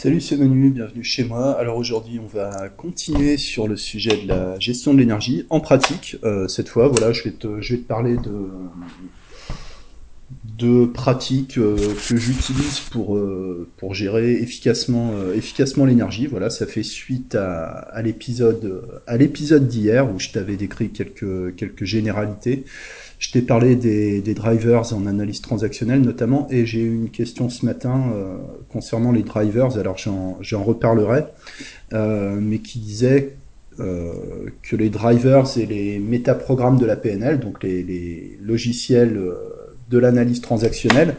Salut, c'est Manu, bienvenue chez moi. Alors aujourd'hui, on va continuer sur le sujet de la gestion de l'énergie en pratique. Euh, cette fois, voilà, je vais te, parler de, de pratiques euh, que j'utilise pour, euh, pour gérer efficacement, efficacement l'énergie. Voilà, ça fait suite à, à l'épisode d'hier où je t'avais décrit quelques, quelques généralités. Je t'ai parlé des, drivers en analyse transactionnelle notamment, et j'ai eu une question ce matin euh, concernant les drivers, alors j'en reparlerai, euh, mais qui disait euh, que les drivers et les métaprogrammes de la PNL, donc les logiciels de l'analyse transactionnelle,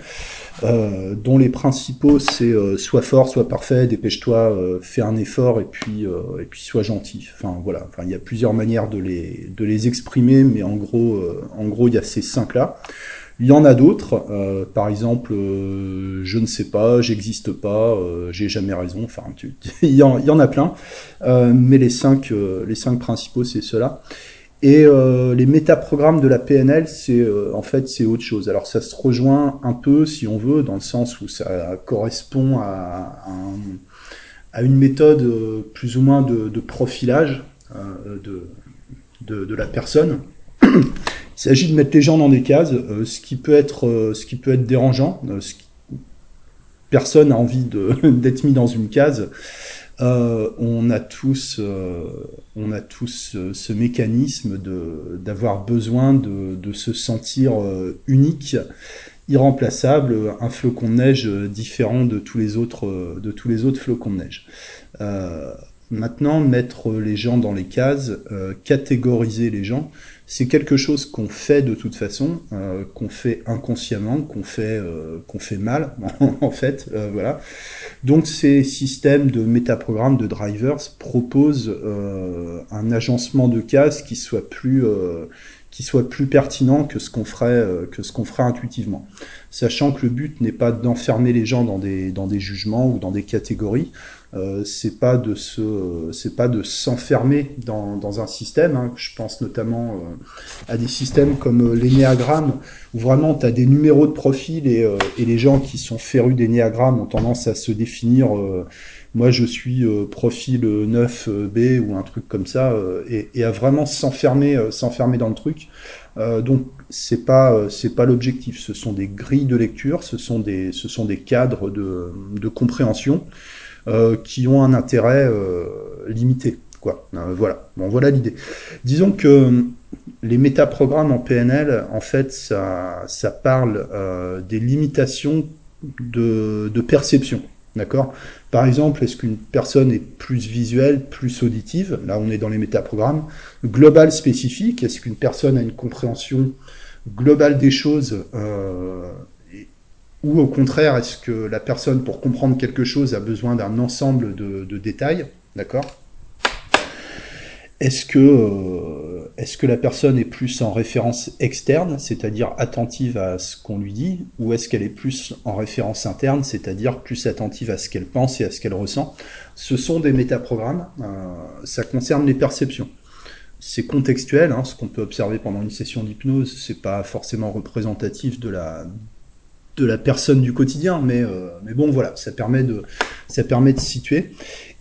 euh, dont les principaux c'est euh, soit fort, soit parfait, dépêche-toi, euh, fais un effort et puis et puis sois gentil. Enfin voilà, enfin il y a plusieurs manières de les de les exprimer, mais en gros en gros il y a ces cinq là. Il y en a d'autres, par exemple, je ne sais pas, j'existe pas, j'ai jamais raison. Enfin, tu, il, y en, il, y en, a plein, mais les cinq les cinq principaux c'est ceux-là. Et euh, les métaprogrammes de la PNL, c'est euh, en fait c'est autre chose. Alors ça se rejoint un peu, si on veut, dans le sens où ça correspond à, à, une méthode euh, plus ou moins de, profilage de, de, de, la personne. Il s'agit de mettre les gens dans des cases, ce qui peut être ce qui peut être dérangeant. Personne n'a envie d'être mis dans une case. Euh, on a tous, euh, on a tous euh, ce mécanisme d'avoir besoin de, de, se sentir unique, irremplaçable, un flocon de neige différent de tous les autres, de tous les autres flocons de neige. maintenant, mettre les gens dans les cases, catégoriser les gens, c'est quelque chose qu'on fait de toute façon, euh, qu'on fait inconsciemment, qu'on fait, euh, qu'on fait mal, en fait, euh, voilà. Donc ces systèmes de métaprogrammes, de drivers, proposent un agencement de cases qui soit plus, qui soit plus pertinent que ce qu'on ferait, que ce qu'on ferait intuitivement. Sachant que le but n'est pas d'enfermer les gens dans des, dans des jugements ou dans des catégories, euh, c'est pas de se, c'est pas de s'enfermer dans, dans un système. Hein. Je pense notamment euh, à des systèmes comme euh, l'énéagramme, où vraiment tu as des numéros de profil et, euh, et les gens qui sont férus d'énéagramme ont tendance à se définir. moi, je suis profil 9B ou un truc comme ça, et, et, à vraiment s'enfermer, s'enfermer dans le truc. donc c'est pas c'est pas l'objectif. Ce sont des grilles de lecture, ce sont des ce sont des cadres de, de compréhension. Euh, qui ont un intérêt euh, limité. Quoi. Euh, voilà, bon, voilà l'idée. Disons que les métaprogrammes en PNL, en fait, ça, ça parle des limitations de, perception. D'accord? Par exemple, est-ce qu'une personne est plus visuelle, plus auditive? Là, on est dans les métaprogrammes. Global spécifique, est-ce qu'une personne a une compréhension globale des choses ou au contraire, est-ce que la personne, pour comprendre quelque chose, a besoin d'un ensemble de, détails D'accord? Est-ce que, euh, est que la personne est plus en référence externe, c'est-à-dire attentive à ce qu'on lui dit, ou est-ce qu'elle est plus en référence interne, c'est-à-dire plus attentive à ce qu'elle pense et à ce qu'elle ressent? Ce sont des métaprogrammes, euh, ça concerne les perceptions. C'est contextuel, hein, ce qu'on peut observer pendant une session d'hypnose, c'est pas forcément représentatif de la, de la personne du quotidien, mais, euh, mais bon, voilà, ça permet, de, ça permet de situer.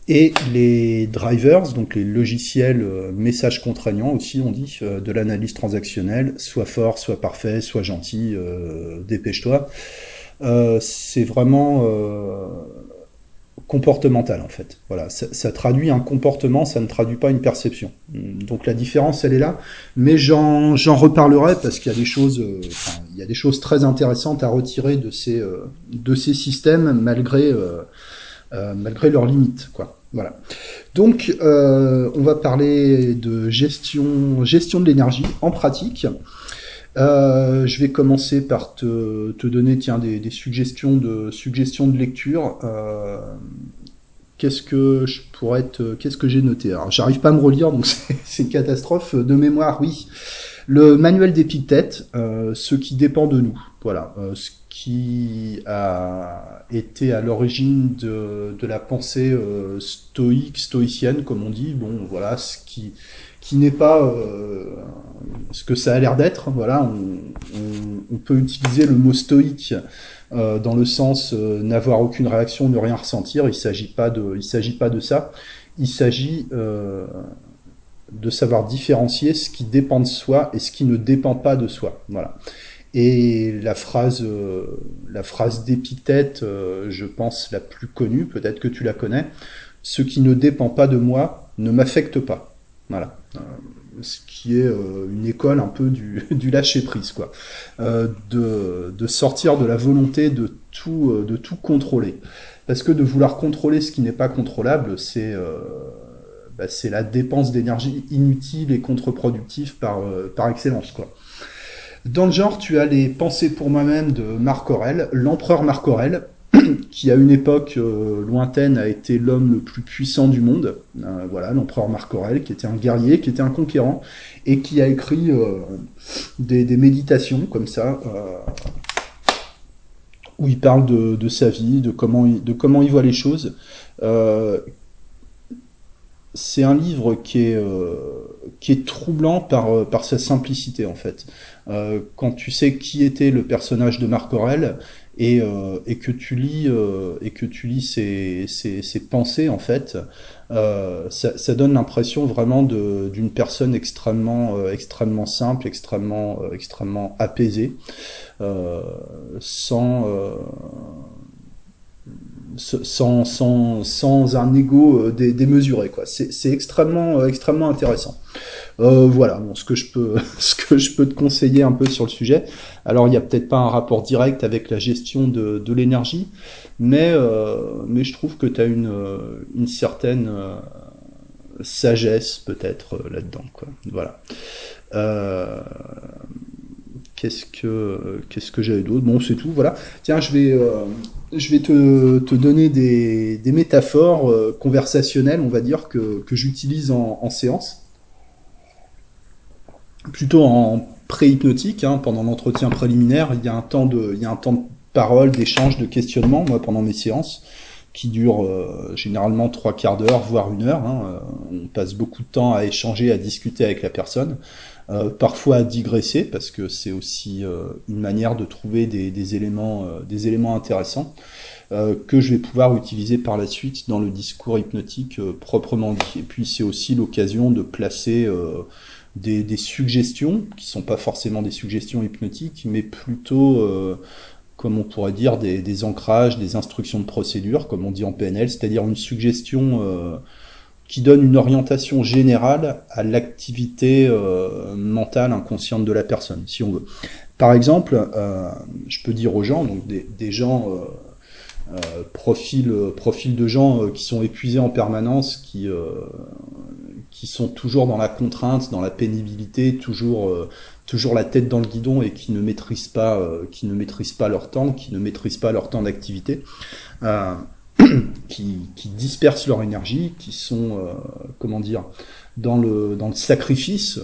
Et les drivers, donc les logiciels euh, messages contraignants aussi, on dit, euh, de l'analyse transactionnelle, soit fort, soit parfait, soit gentil, dépêche-toi. c'est vraiment comportemental en fait. Voilà, ça, traduit un comportement, ça ne traduit pas une perception. Donc la différence, elle est là. Mais j'en reparlerai parce qu'il y a des choses, euh, il y a des choses très intéressantes à retirer de ces euh, de ces systèmes malgré euh, malgré leurs limites, quoi. Voilà. Donc on va parler de gestion gestion de l'énergie en pratique. Euh, je vais commencer par te, donner tiens, des, des, suggestions, de, suggestions de lecture. Euh, qu'est-ce que je pourrais que j'ai noté? Alors, j'arrive pas à me relire, donc c'est une catastrophe de mémoire. Oui, le manuel d'Épictète, euh, ce qui dépend de nous. Voilà, euh, ce qui a été à l'origine de, de, la pensée stoïque, stoïcienne, comme on dit. Bon, voilà, ce qui qui n'est pas euh, ce que ça a l'air d'être. Voilà, on, peut utiliser le mot stoïque dans le sens n'avoir aucune réaction, ne rien ressentir. Il s'agit pas de, il s'agit pas de ça. Il s'agit de savoir différencier ce qui dépend de soi et ce qui ne dépend pas de soi. Voilà. Et la phrase, euh, la phrase d'épithète, euh, je pense la plus connue, peut-être que tu la connais, ce qui ne dépend pas de moi ne m'affecte pas. Voilà. Euh, ce qui est une école un peu du, du lâcher prise, quoi. de, de sortir de la volonté de tout, de tout contrôler. Parce que de vouloir contrôler ce qui n'est pas contrôlable, c'est bah, la dépense d'énergie inutile et contre-productive par, par excellence, quoi. Dans le genre, tu as les Pensées pour moi-même de Marc Aurel, l'empereur Marc Aurel, qui à une époque euh, lointaine a été l'homme le plus puissant du monde. Euh, voilà, l'empereur Marc Aurel, qui était un guerrier, qui était un conquérant, et qui a écrit euh, des, méditations comme ça, où il parle de, sa vie, de comment, il voit les choses. c'est un livre qui est, troublant par, par sa simplicité en fait. Quand tu sais qui était le personnage de Marc Aurel et, euh, et que tu lis euh, et que tu lis ses, ses pensées en fait, ça, ça, donne l'impression vraiment d'une personne extrêmement extrêmement simple, extrêmement extrêmement apaisée, sans sans, sans, sans un ego démesuré. Quoi. C'est, extrêmement, extrêmement intéressant. Euh, voilà, ce que je peux, ce que je peux te conseiller un peu sur le sujet. Alors, il n'y a peut-être pas un rapport direct avec la gestion de, l'énergie, mais, euh, mais je trouve que tu as une, une certaine euh, sagesse peut-être là-dedans, quoi. Voilà. qu'est-ce que qu'est-ce que j'avais d'autre? Bon, c'est tout. Voilà. Tiens, je vais je vais te, te donner des, des métaphores conversationnelles, on va dire que que j'utilise en, en séance. Plutôt en pré-hypnotique, hein, pendant l'entretien préliminaire, il y a un temps de, il y a un temps de parole, d'échange, de questionnement, moi, pendant mes séances, qui durent euh, généralement trois quarts d'heure, voire une heure. Hein. Euh, on passe beaucoup de temps à échanger, à discuter avec la personne, euh, parfois à digresser, parce que c'est aussi une manière de trouver des, éléments, des éléments intéressants. que je vais pouvoir utiliser par la suite dans le discours hypnotique proprement dit. Et puis c'est aussi l'occasion de placer des, suggestions, qui sont pas forcément des suggestions hypnotiques, mais plutôt, comme on pourrait dire, des, ancrages, des instructions de procédure, comme on dit en PNL, c'est-à-dire une suggestion euh, qui donne une orientation générale à l'activité euh, mentale inconsciente de la personne, si on veut. Par exemple, je peux dire aux gens, donc des, gens... profil, profil de gens qui sont épuisés en permanence, qui, qui sont toujours dans la contrainte, dans la pénibilité, toujours euh, toujours la tête dans le guidon et qui ne maîtrisent pas euh, qui ne maîtrisent pas leur temps, qui ne maîtrisent pas leur temps d'activité, euh, qui, qui, dispersent leur énergie, qui sont comment dire dans le dans le sacrifice,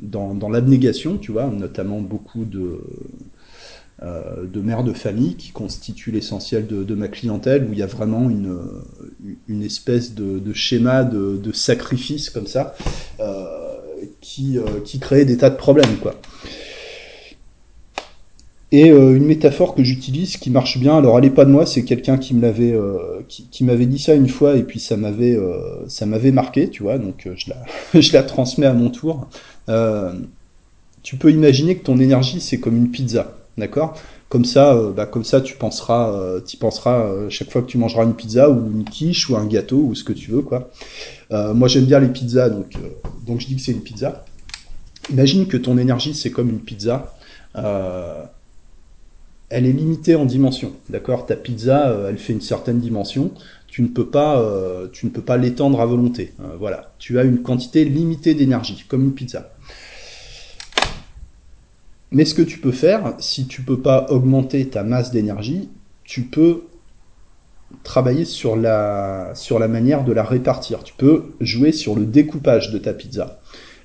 dans, dans l'abnégation, tu vois, notamment beaucoup de euh, de mères de famille qui constituent l'essentiel de, ma clientèle, où il y a vraiment une, une espèce de, schéma de, sacrifice comme ça, euh, qui, euh, qui des tas de problèmes. quoi. Et une métaphore que j'utilise qui marche bien, alors elle n'est pas de moi, c'est quelqu'un qui me l'avait qui, m'avait dit ça une fois et puis ça m'avait ça m'avait marqué, tu vois, donc je la je la transmets à mon tour. tu peux imaginer que ton énergie c'est comme une pizza d'accord? Comme ça, euh, bah, comme ça, tu penseras, euh, penseras euh, chaque fois que tu mangeras une pizza ou une quiche ou un gâteau ou ce que tu veux, quoi. moi, j'aime bien les pizzas, donc donc je dis que c'est une pizza. Imagine que ton énergie c'est comme une pizza. elle est limitée en dimension, d'accord? Ta pizza, elle fait une certaine dimension. Tu ne peux pas, tu ne peux pas l'étendre à volonté. voilà, tu as une quantité limitée d'énergie, comme une pizza. Mais ce que tu peux faire, si tu peux pas augmenter ta masse d'énergie, tu peux travailler sur la, sur la manière de la répartir. Tu peux jouer sur le découpage de ta pizza.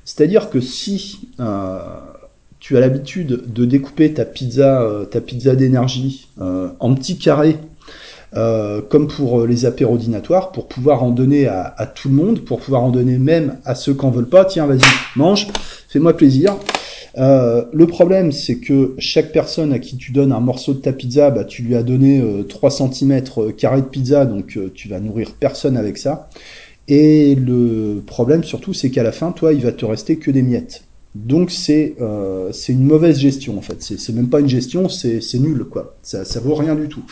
C'est-à-dire que si euh, tu as l'habitude de découper ta pizza, euh, ta pizza d'énergie euh, en petits carrés, comme pour les apérodinatoires, pour pouvoir en donner à, à, tout le monde, pour pouvoir en donner même à ceux qui en veulent pas, tiens, vas-y, mange, fais-moi plaisir, le problème, c'est que chaque personne à qui tu donnes un morceau de ta pizza, bah, tu lui as donné 3 cm carrés de pizza, donc tu vas nourrir personne avec ça. Et le problème surtout, c'est qu'à la fin, toi, il va te rester que des miettes. Donc c'est euh, une mauvaise gestion en fait. C'est même pas une gestion, c'est nul quoi. Ça ça vaut rien du tout.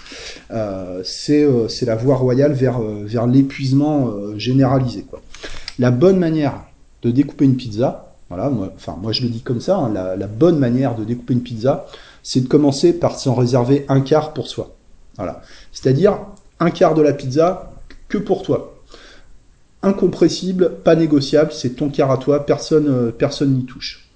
Euh, c'est euh, la voie royale vers euh, vers l'épuisement euh, généralisé quoi. La bonne manière de découper une pizza, moi, je le dis comme ça, hein, la, bonne manière de découper une pizza, c'est de commencer par s'en réserver un quart pour soi. C'est-à-dire un quart de la pizza que pour toi incompressible, pas négociable, c'est ton quart à toi, personne euh, personne n'y touche.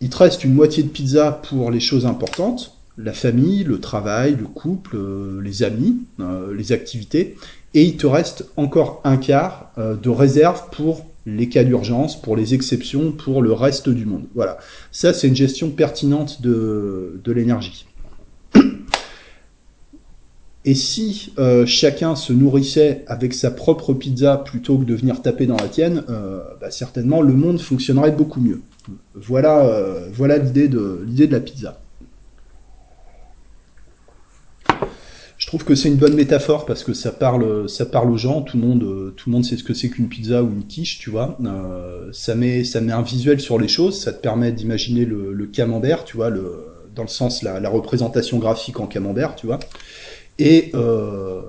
Il te reste une moitié de pizza pour les choses importantes, la famille, le travail, le couple, euh, les amis, euh, les activités, et il te reste encore un quart de réserve pour les cas d'urgence, pour les exceptions, pour le reste du monde. Voilà. Ça, c'est une gestion pertinente de, de l'énergie. Et si euh, chacun se nourrissait avec sa propre pizza plutôt que de venir taper dans la tienne, euh, bah, certainement le monde fonctionnerait beaucoup mieux. Voilà, euh, voilà l'idée de l'idée de la pizza. Trouve que c'est une bonne métaphore parce que ça parle, ça parle aux gens. Tout le monde, tout le monde sait ce que c'est qu'une pizza ou une quiche, tu vois. ça met, ça met un visuel sur les choses. Ça te permet d'imaginer le, camembert, tu vois, dans le sens la, la représentation graphique en camembert, tu vois. Et, euh,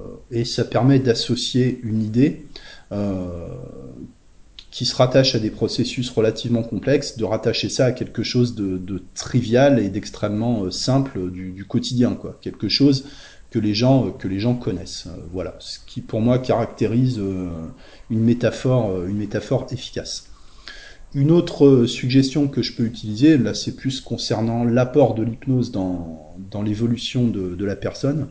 ça permet d'associer une idée euh, qui se rattache à des processus relativement complexes, de rattacher ça à quelque chose de, trivial et d'extrêmement euh, simple du, du, quotidien, quoi. Quelque chose que les gens que les gens connaissent. Voilà, ce qui pour moi caractérise une métaphore une métaphore efficace. Une autre suggestion que je peux utiliser, là c'est plus concernant l'apport de l'hypnose dans, l'évolution de, la personne,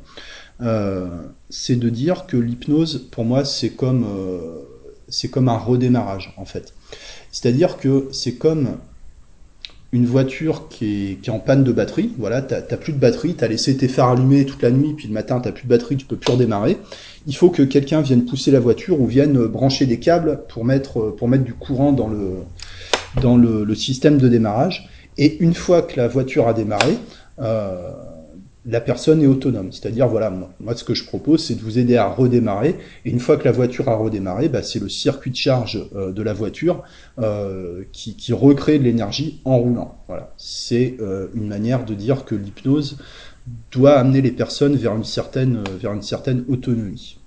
euh, c'est de dire que l'hypnose, pour moi, c'est comme, euh, c'est comme un redémarrage, en fait. C'est-à-dire que c'est comme une voiture qui est, qui est, en panne de batterie. Voilà, t'as plus de batterie, t'as laissé tes phares allumés toute la nuit, puis le matin t'as plus de batterie, tu peux plus redémarrer. Il faut que quelqu'un vienne pousser la voiture ou vienne brancher des câbles pour mettre pour mettre du courant dans le dans le, le système de démarrage. Et une fois que la voiture a démarré, euh, la personne est autonome. C'est-à-dire, voilà, moi, ce que je propose, c'est de vous aider à redémarrer. Et une fois que la voiture a redémarré, bah, c'est le circuit de charge euh, de la voiture euh, qui, recrée de l'énergie en roulant. Voilà, c'est euh, une manière de dire que l'hypnose doit amener les personnes vers une certaine, vers une certaine autonomie.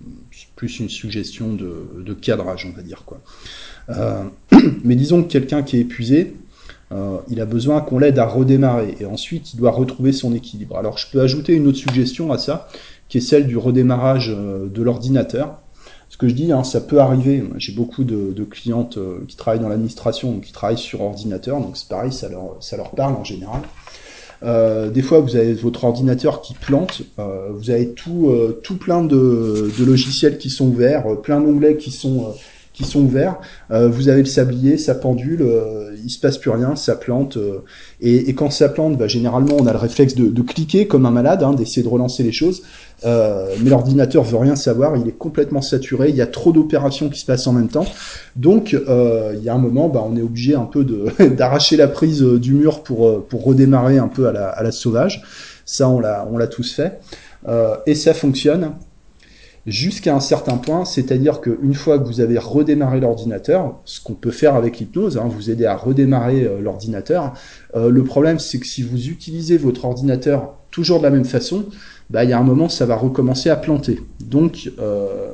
Plus une suggestion de, de cadrage, on va dire quoi. Mais disons que quelqu'un qui est épuisé, euh, il a besoin qu'on l'aide à redémarrer et ensuite il doit retrouver son équilibre. Alors je peux ajouter une autre suggestion à ça, qui est celle du redémarrage euh, de l'ordinateur. Ce que je dis, hein, ça peut arriver. J'ai beaucoup de, clientes euh, qui travaillent dans l'administration ou qui travaillent sur ordinateur, donc c'est pareil, ça leur, parle en général. Des fois, vous avez votre ordinateur qui plante, vous avez tout, tout plein de, de, logiciels qui sont ouverts, plein d'onglets qui sont qui sont ouverts. Euh, vous avez le sablier, ça pendule, euh, il se passe plus rien, ça plante. Euh, et, quand ça plante, bah, généralement, on a le réflexe de, cliquer comme un malade, hein, d'essayer de relancer les choses. Euh, mais l'ordinateur veut rien savoir, il est complètement saturé, il y a trop d'opérations qui se passent en même temps. Donc, il y a un moment, bah, on est obligé un peu d'arracher la prise du mur pour, pour redémarrer un peu à la, à la sauvage. Ça, on l'a, on l'a tous fait. et ça fonctionne jusqu'à un certain point, c'est-à-dire qu'une fois que vous avez redémarré l'ordinateur, ce qu'on peut faire avec l'hypnose, hein, vous aider à redémarrer euh, l'ordinateur, euh, le problème c'est que si vous utilisez votre ordinateur toujours de la même façon, bah, il y a un moment ça va recommencer à planter. Donc euh,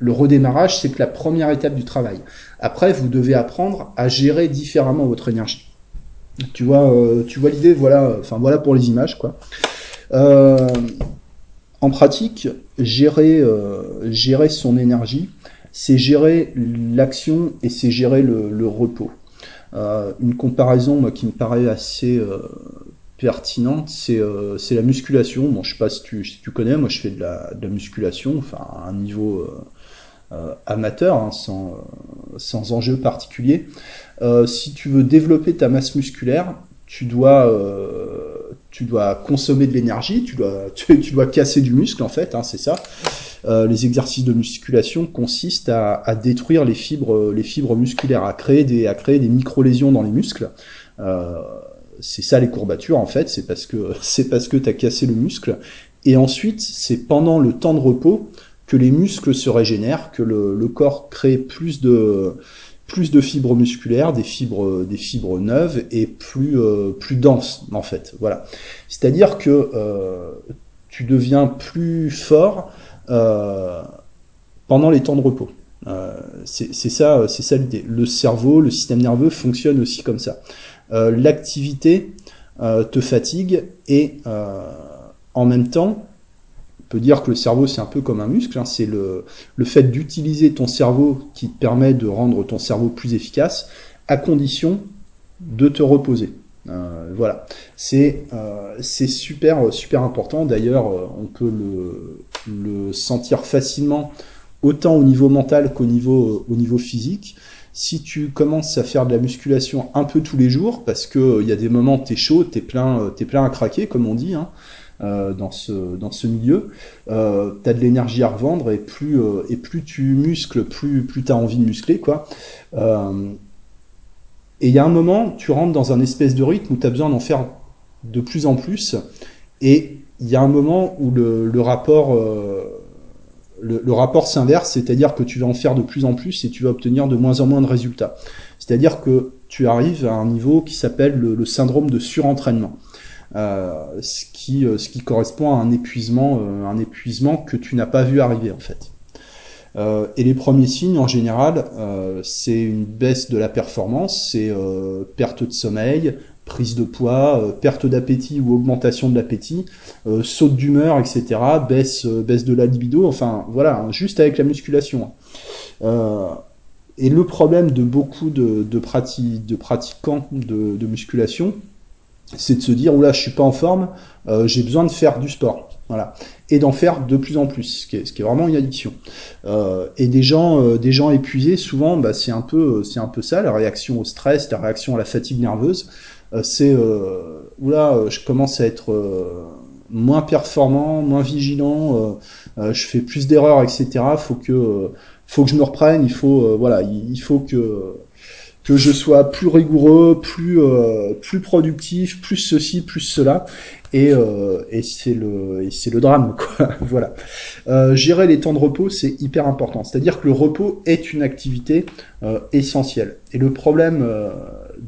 le redémarrage c'est que la première étape du travail. Après vous devez apprendre à gérer différemment votre énergie. Tu vois, euh, tu vois l'idée, voilà, enfin voilà pour les images quoi. En pratique, gérer, euh, gérer son énergie, c'est gérer l'action et c'est gérer le, repos. Euh, une comparaison qui me paraît assez euh, pertinente, c'est la musculation. Bon, je sais pas si tu, connais, moi je fais de la, musculation, enfin à un niveau amateur, hein, sans, sans enjeu particulier. si tu veux développer ta masse musculaire, tu dois tu dois consommer de l'énergie, tu dois, tu, dois casser du muscle en fait, hein, c'est ça. Euh, les exercices de musculation consistent à, détruire les fibres, les fibres musculaires, à créer des, à créer des micro-lésions dans les muscles. c'est ça les courbatures en fait, c'est parce que c'est parce que tu as cassé le muscle. Et ensuite, c'est pendant le temps de repos que les muscles se régénèrent, que le, corps crée plus de plus de fibres musculaires, des fibres des fibres neuves et plus euh, plus denses en fait. Voilà. C'est-à-dire que euh, tu deviens plus fort euh, pendant les temps de repos. c'est ça, c'est ça l'idée. Le cerveau, le système nerveux fonctionne aussi comme ça. L'activité te fatigue et en même temps, peut dire que le cerveau, c'est un peu comme un muscle. Hein. c'est le, fait d'utiliser ton cerveau qui te permet de rendre ton cerveau plus efficace, à condition de te reposer. Euh, voilà, c'est euh, c'est super super important. D'ailleurs, euh, on peut le, sentir facilement autant au niveau mental qu'au niveau au niveau physique. Si tu commences à faire de la musculation un peu tous les jours, parce que il y a des moments t'es chaud, t'es plein t'es plein à craquer, comme on dit. Hein, euh, dans ce dans ce milieu, euh, tu as de l'énergie à revendre et plus euh, et plus tu muscles, plus plus tu as envie de muscler quoi. Euh, et il y a un moment, tu rentres dans un espèce de rythme où tu as besoin d'en faire de plus en plus et il y a un moment où le, le rapport le, le, rapport s'inverse, c'est-à-dire que tu vas en faire de plus en plus et tu vas obtenir de moins en moins de résultats. C'est-à-dire que tu arrives à un niveau qui s'appelle le, le, syndrome de surentraînement. Euh, ce, qui, euh, ce qui correspond à un épuisement, euh, un épuisement que tu n'as pas vu arriver en fait. et les premiers signes, en général, c'est une baisse de la performance, c'est perte de sommeil, prise de poids, perte d'appétit ou augmentation de l'appétit, saute d'humeur, etc., baisse, baisse de la libido, enfin voilà, hein, juste avec la musculation. et le problème de beaucoup de, de, de pratiquants de, de musculation, c'est de se dire oula je suis pas en forme, euh, j'ai besoin de faire du sport, voilà, et d'en faire de plus en plus, ce qui est, ce qui est vraiment une addiction. Euh, et des gens, euh, des gens épuisés, souvent, bah, c'est un peu, c'est un peu ça, la réaction au stress, la réaction à la fatigue nerveuse. c'est oula, je commence à être moins performant, moins vigilant, je fais plus d'erreurs, etc. Faut que, faut que je me reprenne, il faut, voilà, il faut que que je sois plus rigoureux, plus euh, plus productif, plus ceci, plus cela, et, euh, et c'est le et c'est le drame quoi. voilà. Euh, gérer les temps de repos, c'est hyper important. C'est-à-dire que le repos est une activité euh, essentielle. Et le problème euh,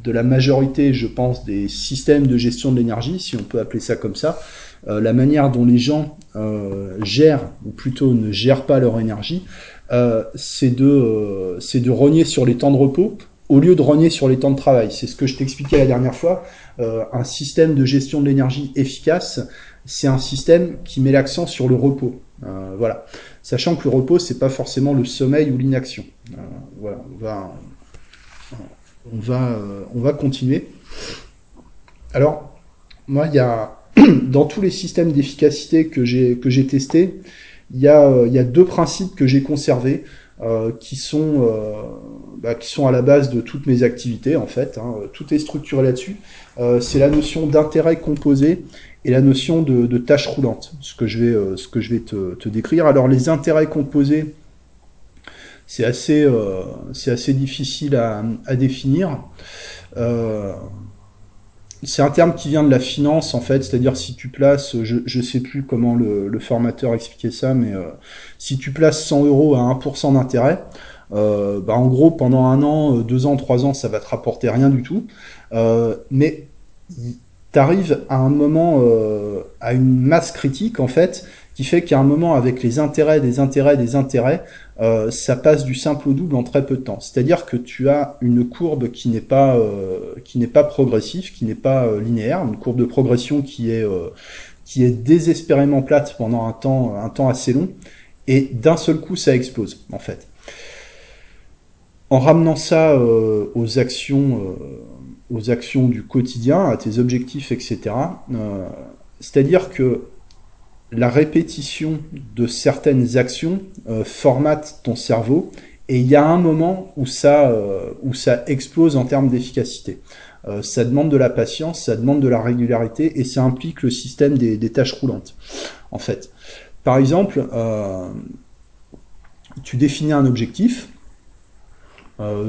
de la majorité, je pense, des systèmes de gestion de l'énergie, si on peut appeler ça comme ça, la manière dont les gens gèrent ou plutôt ne gèrent pas leur énergie, c'est de c'est de rogner sur les temps de repos au lieu de rogner sur les temps de travail. C'est ce que je t'expliquais la dernière fois. Euh, un système de gestion de l'énergie efficace, c'est un système qui met l'accent sur le repos. Euh, voilà. Sachant que le repos, c'est pas forcément le sommeil ou l'inaction. Euh. On va, on va, on va continuer. Alors, moi, il y a dans tous les systèmes d'efficacité que j'ai que j'ai testés, il y a, il y a deux principes que j'ai conservés. Euh, qui sont euh, bah, qui sont à la base de toutes mes activités en fait. Hein. Tout est structuré là-dessus. Euh, c'est la notion d'intérêt composé et la notion de, de tâche roulante. Ce que je vais ce que je vais te, te décrire. Alors les intérêts composés, c'est assez c'est assez difficile à, à définir. C'est un terme qui vient de la finance en fait, c'est-à-dire si tu places, je je sais plus comment le, formateur expliquait ça, mais euh, si tu places 100 euros à 1% d'intérêt, euh, bah en gros pendant un an, euh, deux ans, trois ans, ça va te rapporter rien du tout, mais t'arrives à un moment, euh, à une masse critique en fait, qui fait qu'à un moment avec les intérêts, des intérêts, des intérêts, euh, ça passe du simple au double en très peu de temps. C'est-à-dire que tu as une courbe qui n'est pas euh, qui n'est pas progressive, qui n'est pas euh, linéaire, une courbe de progression qui est qui est désespérément plate pendant un temps un temps assez long, et d'un seul coup ça explose en fait. En ramenant ça aux actions aux actions du quotidien, à tes objectifs, etc. C'est-à-dire que la répétition de certaines actions euh, formate ton cerveau et il y a un moment où ça, euh, où ça explose en termes d'efficacité. Euh, ça demande de la patience, ça demande de la régularité et ça implique le système des, des tâches roulantes. En fait, par exemple, tu définis un objectif.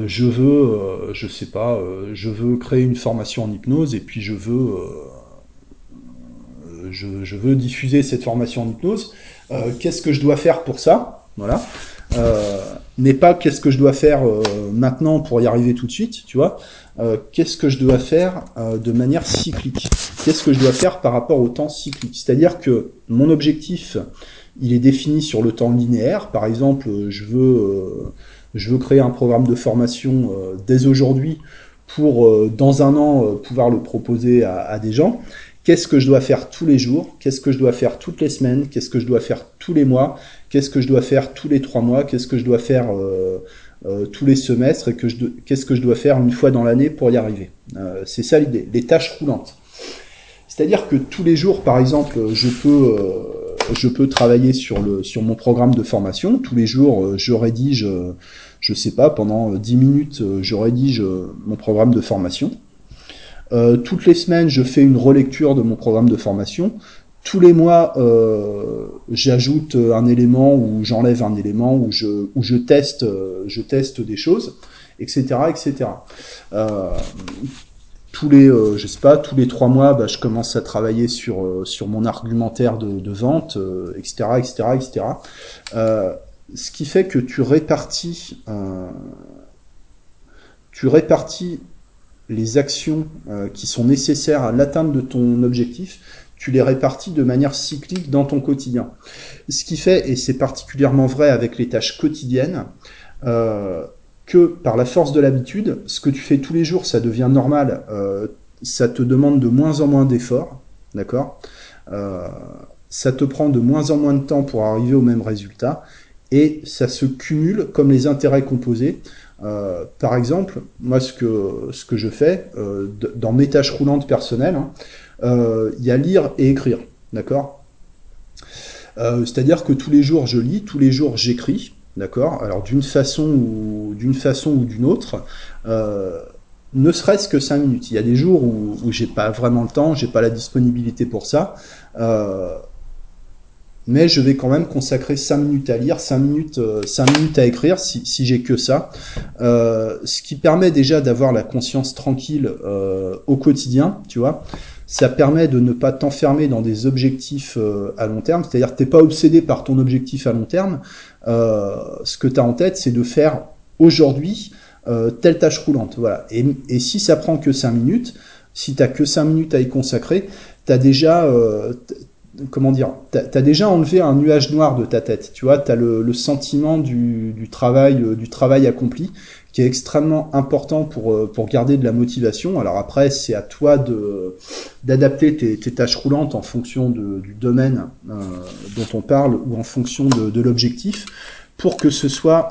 Je veux, je sais pas, je veux créer une formation en hypnose et puis je veux, je, veux diffuser cette formation en hypnose. Qu'est-ce que je dois faire pour ça? Voilà. mais pas qu'est-ce que je dois faire maintenant pour y arriver tout de suite, tu vois. qu'est-ce que je dois faire de manière cyclique? Qu'est-ce que je dois faire par rapport au temps cyclique? C'est-à-dire que mon objectif, il est défini sur le temps linéaire. Par exemple, je veux, euh, je veux créer un programme de formation euh, dès aujourd'hui pour, euh, dans un an, pouvoir le proposer à, des gens. Qu'est-ce que je dois faire tous les jours? Qu'est-ce que je dois faire toutes les semaines? Qu'est-ce que je dois faire tous les mois? Qu'est-ce que je dois faire tous les trois mois? Qu'est-ce que je dois faire tous les semestres? Et qu'est-ce que je dois faire une fois dans l'année pour y arriver? C'est ça l'idée, les tâches roulantes. C'est-à-dire que tous les jours, par exemple, je peux je peux travailler sur, le, sur mon programme de formation. Tous les jours, euh, je rédige, euh, je sais pas, pendant 10 euh, minutes, je rédige mon programme de formation. toutes les semaines, je fais une relecture de mon programme de formation. Tous les mois, j'ajoute un élément ou j'enlève un élément ou je, ou je teste, je teste des choses, etc., etc tous les, euh, je sais pas, tous les trois mois, bah, je commence à travailler sur euh, sur mon argumentaire de, vente, etc., etc., etc. ce qui fait que tu répartis, euh, tu répartis les actions qui sont nécessaires à l'atteinte de ton objectif. Tu les répartis de manière cyclique dans ton quotidien. Ce qui fait, et c'est particulièrement vrai avec les tâches quotidiennes, que par la force de l'habitude, ce que tu fais tous les jours, ça devient normal, euh, ça te demande de moins en moins d'efforts, d'accord euh, Ça te prend de moins en moins de temps pour arriver au même résultat, et ça se cumule comme les intérêts composés. Euh, par exemple, moi, ce que, ce que je fais dans mes tâches roulantes personnelles, hein, il y a lire et écrire, d'accord C'est-à-dire que tous les jours, je lis, tous les jours, j'écris, D'accord Alors d'une façon ou d'une façon ou d'une autre, euh, ne serait-ce que 5 minutes. Il y a des jours où, j'ai pas vraiment le temps, j'ai pas la disponibilité pour ça. Euh, mais je vais quand même consacrer 5 minutes à lire, 5 minutes, 5 euh, minutes à écrire si, j'ai que ça. Ce qui permet déjà d'avoir la conscience tranquille au quotidien, tu vois. Ça permet de ne pas t'enfermer dans des objectifs euh, à long terme, c'est-à-dire t'es pas obsédé par ton objectif à long terme. Euh, ce que tu as en tête, c'est de faire aujourd'hui euh, telle tâche roulante. Voilà. Et, si ça prend que 5 minutes, si tu que 5 minutes à y consacrer, tu as déjà comment dire, t'as as déjà enlevé un nuage noir de ta tête. Tu vois, t'as le, le sentiment du, travail, du travail accompli, qui est extrêmement important pour euh, pour garder de la motivation. Alors après, c'est à toi de d'adapter tes, tâches roulantes en fonction de, du domaine euh, dont on parle ou en fonction de, l'objectif, pour que ce soit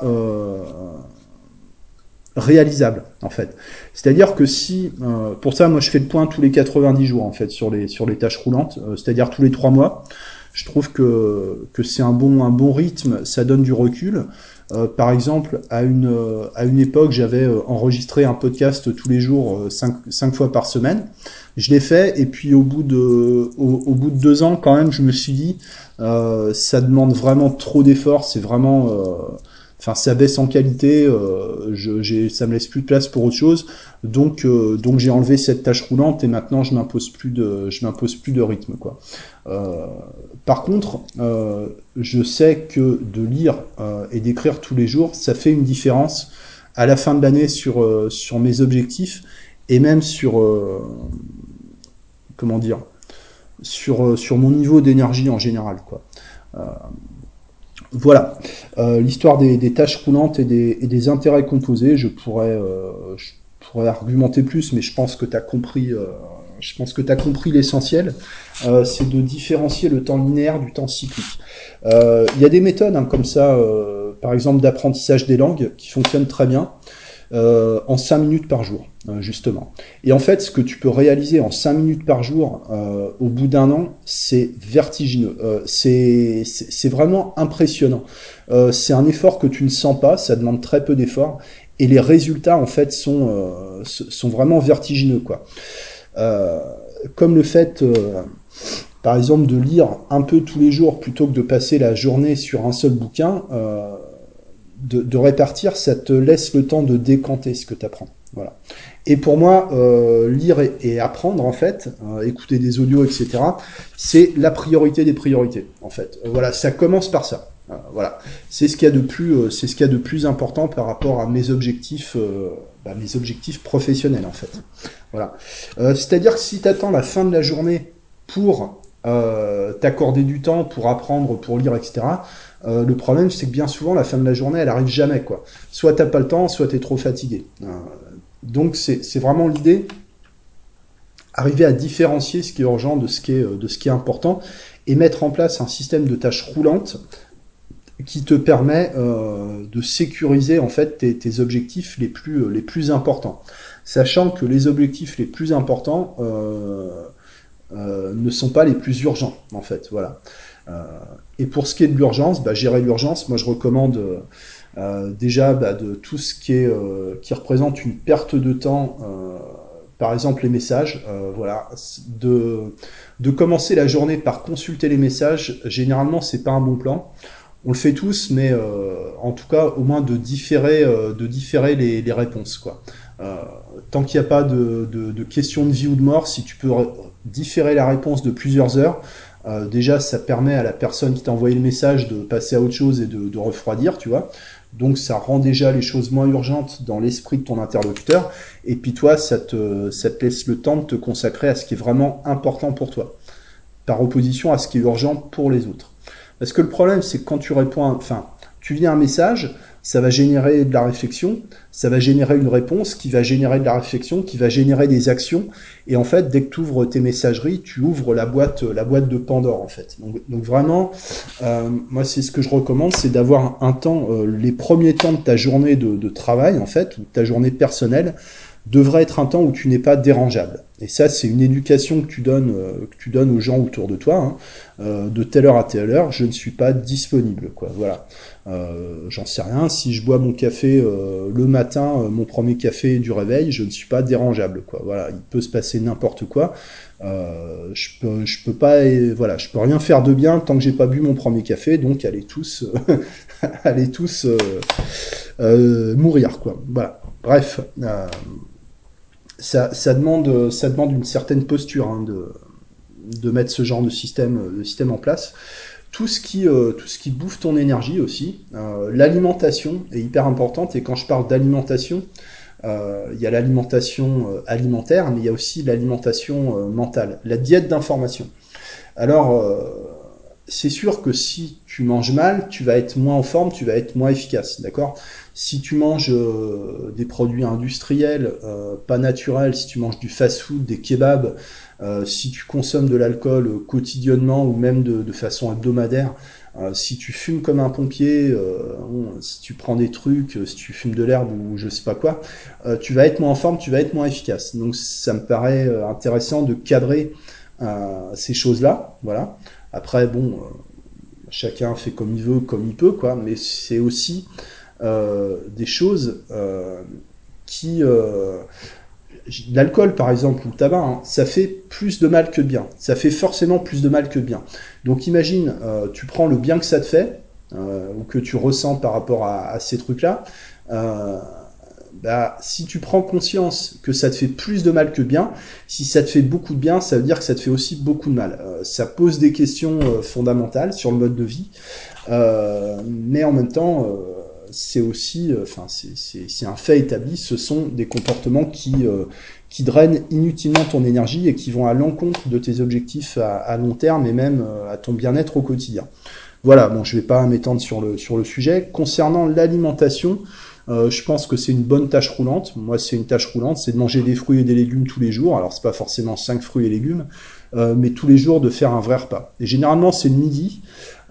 réalisable en fait. C'est-à-dire que si, euh, pour ça, moi je fais le point tous les 90 jours en fait sur les sur les tâches roulantes, euh, c'est-à-dire tous les trois mois. Je trouve que que c'est un bon un bon rythme, ça donne du recul. Euh, par exemple, à une à une époque, j'avais enregistré un podcast tous les jours, cinq, cinq fois par semaine. Je l'ai fait et puis au bout de au, au, bout de deux ans, quand même, je me suis dit, ça demande vraiment trop d'efforts. C'est vraiment enfin ça baisse en qualité, euh, ça me laisse plus de place pour autre chose. Donc euh, j'ai enlevé cette tâche roulante et maintenant je m'impose plus de m'impose plus de rythme. Euh, par contre, je sais que de lire et d'écrire tous les jours, ça fait une différence à la fin de l'année sur mes objectifs et même sur comment dire sur mon niveau d'énergie en général. Voilà, euh, l'histoire des, tâches roulantes et des, intérêts composés, je pourrais, euh, je pourrais argumenter plus, mais je pense que tu as compris, euh, compris l'essentiel, c'est de différencier le temps linéaire du temps cyclique. Il y a des méthodes hein, comme ça, par exemple d'apprentissage des langues, qui fonctionnent très bien. Euh, en 5 minutes par jour, euh, justement. Et en fait, ce que tu peux réaliser en 5 minutes par jour euh, au bout d'un an, c'est vertigineux. c'est vraiment impressionnant. c'est un effort que tu ne sens pas, ça demande très peu d'efforts. Et les résultats, en fait, sont, sont vraiment vertigineux. quoi. comme le fait par exemple, de lire un peu tous les jours plutôt que de passer la journée sur un seul bouquin, de, répartir, ça te laisse le temps de décanter ce que tu apprends. Voilà. Et pour moi, euh, lire et, apprendre, en fait, euh, écouter des audios, etc., c'est la priorité des priorités, en fait. Euh, voilà, ça commence par ça. voilà, c'est ce qu'il y a de plus, c'est ce qu'il y a de plus important par rapport à mes objectifs, bah, mes objectifs professionnels, en fait. Voilà. C'est-à-dire que si tu attends la fin de la journée pour t'accorder du temps, pour apprendre, pour lire, etc., le problème, c'est que bien souvent, la fin de la journée, elle arrive jamais, quoi. Soit t'as pas le temps, soit t'es trop fatigué. Donc c'est vraiment l'idée, arriver à différencier ce qui est urgent de ce qui est, de ce qui est important et mettre en place un système de tâches roulantes qui te permet euh, de sécuriser en fait tes, objectifs les plus, importants. Sachant que les objectifs les plus importants euh, euh, ne sont pas les plus urgents en fait. Voilà. Et pour ce qui est de l'urgence, bah, gérer l'urgence, moi je recommande euh, déjà bah, de tout ce euh, qui représente une perte de temps, euh, par exemple les messages, voilà, de, commencer la journée par consulter les messages, généralement c'est pas un bon plan. On le fait tous, mais en tout cas au moins de différer, de différer les, les réponses. Quoi. tant qu'il n'y a pas de, de, de, question de vie ou de mort, si tu peux différer la réponse de plusieurs heures, déjà ça permet à la personne qui t'a envoyé le message de passer à autre chose et de, refroidir, tu vois. Donc ça rend déjà les choses moins urgentes dans l'esprit de ton interlocuteur. Et puis toi, ça te, ça te laisse le temps de te consacrer à ce qui est vraiment important pour toi, par opposition à ce qui est urgent pour les autres. Parce que le problème, c'est que quand tu réponds, enfin, tu lis un message, ça va générer de la réflexion, ça va générer une réponse qui va générer de la réflexion, qui va générer des actions. Et en fait, dès que tu ouvres tes messageries, tu ouvres la boîte, la boîte de Pandore, en fait. Donc, vraiment, euh, moi, c'est ce que je recommande, c'est d'avoir un temps, euh, les premiers temps de ta journée de, de travail, en fait, ou de ta journée personnelle, devrait être un temps où tu n'es pas dérangeable. Et ça, c'est une éducation que tu donnes, euh, que tu donnes aux gens autour de toi. Hein. Euh, de telle heure à telle heure, je ne suis pas disponible. Quoi. Voilà. Euh, J'en sais rien. Si je bois mon café euh, le matin, euh, mon premier café du réveil, je ne suis pas dérangeable. Quoi. Voilà. Il peut se passer n'importe quoi. je peux, je peux pas, voilà, je peux rien faire de bien tant que j'ai pas bu mon premier café. Donc allez tous, allez tous mourir. Quoi. Voilà. Bref ça, ça, demande, ça demande une certaine posture hein, de, de mettre ce genre de système, de système en place. Tout ce qui, euh, tout ce qui bouffe ton énergie aussi. Euh, l'alimentation est hyper importante et quand je parle d'alimentation, euh, il y a l'alimentation euh, alimentaire, mais il y a aussi l'alimentation euh, mentale, la diète d'information. Alors, c'est sûr que si tu manges mal, tu vas être moins en forme, tu vas être moins efficace, d'accord? Si tu manges des produits industriels, pas naturels, si tu manges du fast-food, des kebabs, euh, si tu consommes de l'alcool quotidiennement ou même de, façon hebdomadaire, si tu fumes comme un pompier, si tu prends des trucs, si tu fumes de l'herbe ou je sais pas quoi, tu vas être moins en forme, tu vas être moins efficace. Donc ça me paraît intéressant de cadrer ces choses-là. Voilà. Après, bon, chacun fait comme il veut, comme il peut, quoi. Mais c'est aussi euh, des choses euh, qui... Euh, l'alcool, par exemple, ou le tabac, hein, ça fait plus de mal que de bien. Ça fait forcément plus de mal que de bien. Donc imagine, tu prends le bien que ça te fait, ou que tu ressens par rapport à, ces trucs-là, bah, si tu prends conscience que ça te fait plus de mal que bien, si ça te fait beaucoup de bien, ça veut dire que ça te fait aussi beaucoup de mal. ça pose des questions fondamentales sur le mode de vie, mais en même temps, c'est aussi, euh, enfin, c'est un fait établi, ce sont des comportements qui, euh, qui drainent inutilement ton énergie et qui vont à l'encontre de tes objectifs à, long terme et même euh, à ton bien-être au quotidien. Voilà, bon, je vais pas m'étendre sur le, sur le sujet. Concernant l'alimentation, je pense que c'est une bonne tâche roulante. Moi, c'est une tâche roulante, c'est de manger des fruits et des légumes tous les jours. Alors, c'est pas forcément cinq fruits et légumes, mais tous les jours de faire un vrai repas. Et généralement, c'est le midi.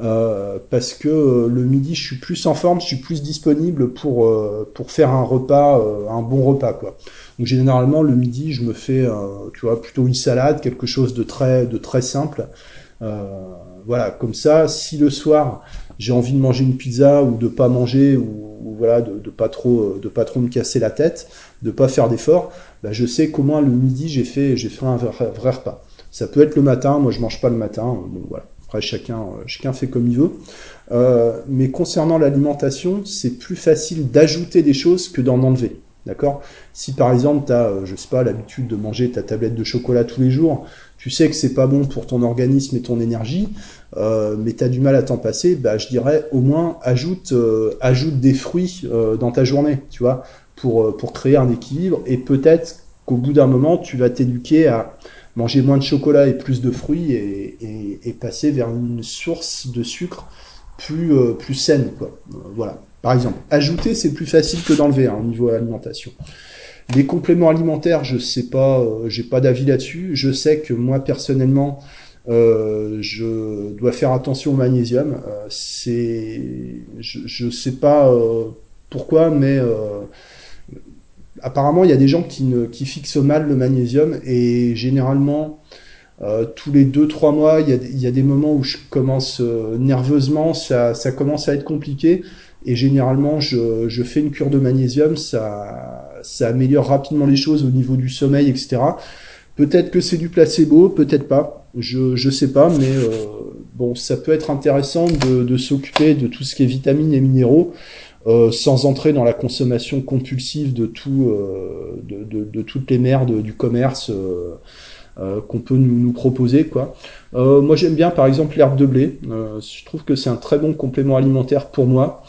Euh, parce que euh, le midi je suis plus en forme, je suis plus disponible pour euh, pour faire un repas, un bon repas quoi. Donc généralement le midi je me fais, tu vois, plutôt une salade, quelque chose de très de très simple. voilà, comme ça, si le soir j'ai envie de manger une pizza ou de pas manger ou, voilà de, de, pas trop de pas trop me casser la tête, de pas faire d'efforts, bah, je sais qu'au moins le midi j'ai fait j'ai fait un vrai, repas. Ça peut être le matin, moi je mange pas le matin, donc voilà. Après, chacun, euh, chacun fait comme il veut. mais concernant l'alimentation, c'est plus facile d'ajouter des choses que d'en enlever. D'accord? Si par exemple, tu as, je sais pas, l'habitude de manger ta tablette de chocolat tous les jours, tu sais que c'est pas bon pour ton organisme et ton énergie, euh, mais tu as du mal à t'en passer, bah, je dirais au moins ajoute, euh, ajoute des fruits euh, dans ta journée, tu vois, pour, pour créer un équilibre. Et peut-être qu'au bout d'un moment, tu vas t'éduquer à manger moins de chocolat et plus de fruits et, et, et passer vers une source de sucre plus, plus saine. Quoi. voilà. Par exemple, ajouter, c'est plus facile que d'enlever hein, au niveau alimentation. Les compléments alimentaires, je sais pas, euh, j'ai pas d'avis là-dessus. Je sais que moi personnellement, euh, je dois faire attention au magnésium. Euh, c'est, je, je sais pas pourquoi, mais apparemment il y a des gens qui, ne, qui fixent mal le magnésium et généralement tous les 2-3 mois, il y, a, y, a, des moments où je commence nerveusement, ça, ça commence à être compliqué. Et généralement, je, je, fais une cure de magnésium, ça, ça améliore rapidement les choses au niveau du sommeil, etc. Peut-être que c'est du placebo, peut-être pas. Je je sais pas, mais euh, bon, ça peut être intéressant de, de s'occuper de tout ce qui est vitamines et minéraux. Euh, sans entrer dans la consommation compulsive de tout, euh, de, de, de, toutes les merdes du commerce euh, euh, qu'on peut nous, nous, proposer, quoi. moi, j'aime bien, par exemple, l'herbe de blé. je trouve que c'est un très bon complément alimentaire pour moi.